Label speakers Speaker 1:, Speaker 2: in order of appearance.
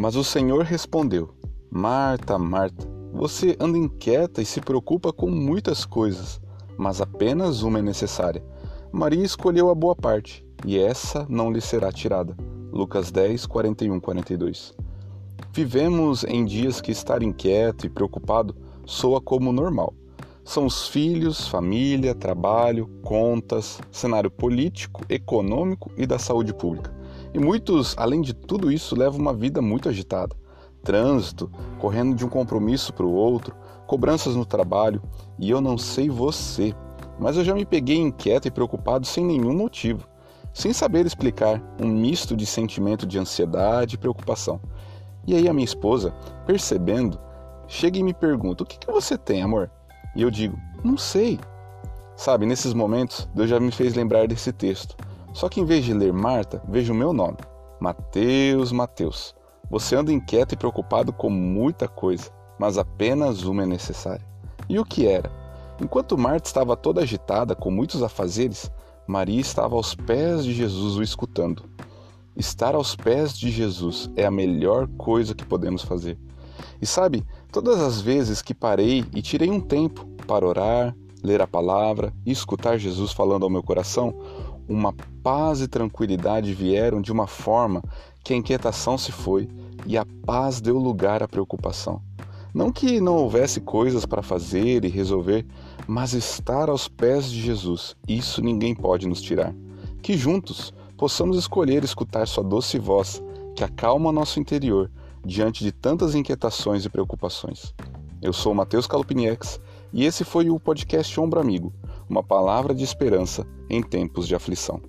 Speaker 1: Mas o Senhor respondeu: Marta, Marta, você anda inquieta e se preocupa com muitas coisas, mas apenas uma é necessária. Maria escolheu a boa parte, e essa não lhe será tirada. Lucas 10, 41, 42. Vivemos em dias que estar inquieto e preocupado soa como normal. São os filhos, família, trabalho, contas, cenário político, econômico e da saúde pública. E muitos, além de tudo isso, levam uma vida muito agitada. Trânsito, correndo de um compromisso para o outro, cobranças no trabalho, e eu não sei você, mas eu já me peguei inquieto e preocupado sem nenhum motivo, sem saber explicar, um misto de sentimento de ansiedade e preocupação. E aí a minha esposa, percebendo, chega e me pergunta: "O que, que você tem, amor?" E eu digo: "Não sei." Sabe, nesses momentos, Deus já me fez lembrar desse texto. Só que em vez de ler Marta, vejo o meu nome: Mateus, Mateus. Você anda inquieto e preocupado com muita coisa, mas apenas uma é necessária. E o que era? Enquanto Marta estava toda agitada, com muitos afazeres, Maria estava aos pés de Jesus o escutando. Estar aos pés de Jesus é a melhor coisa que podemos fazer. E sabe, todas as vezes que parei e tirei um tempo para orar, ler a palavra e escutar Jesus falando ao meu coração, uma paz e tranquilidade vieram de uma forma que a inquietação se foi e a paz deu lugar à preocupação. Não que não houvesse coisas para fazer e resolver, mas estar aos pés de Jesus, isso ninguém pode nos tirar. Que juntos possamos escolher escutar Sua doce voz, que acalma nosso interior diante de tantas inquietações e preocupações. Eu sou Matheus Calupiniex e esse foi o podcast Ombro Amigo, uma palavra de esperança em tempos de aflição.